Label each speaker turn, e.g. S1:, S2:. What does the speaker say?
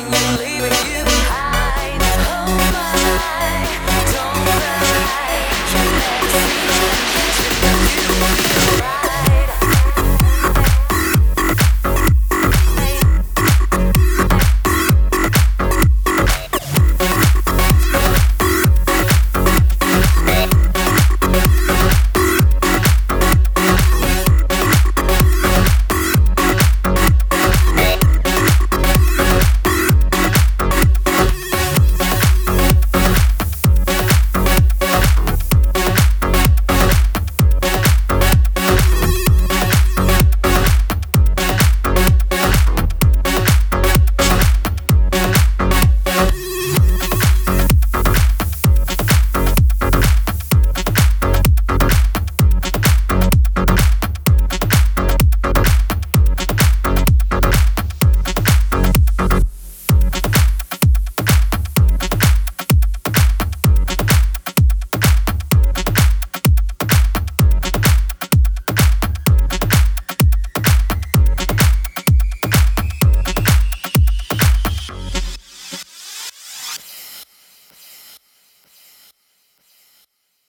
S1: You.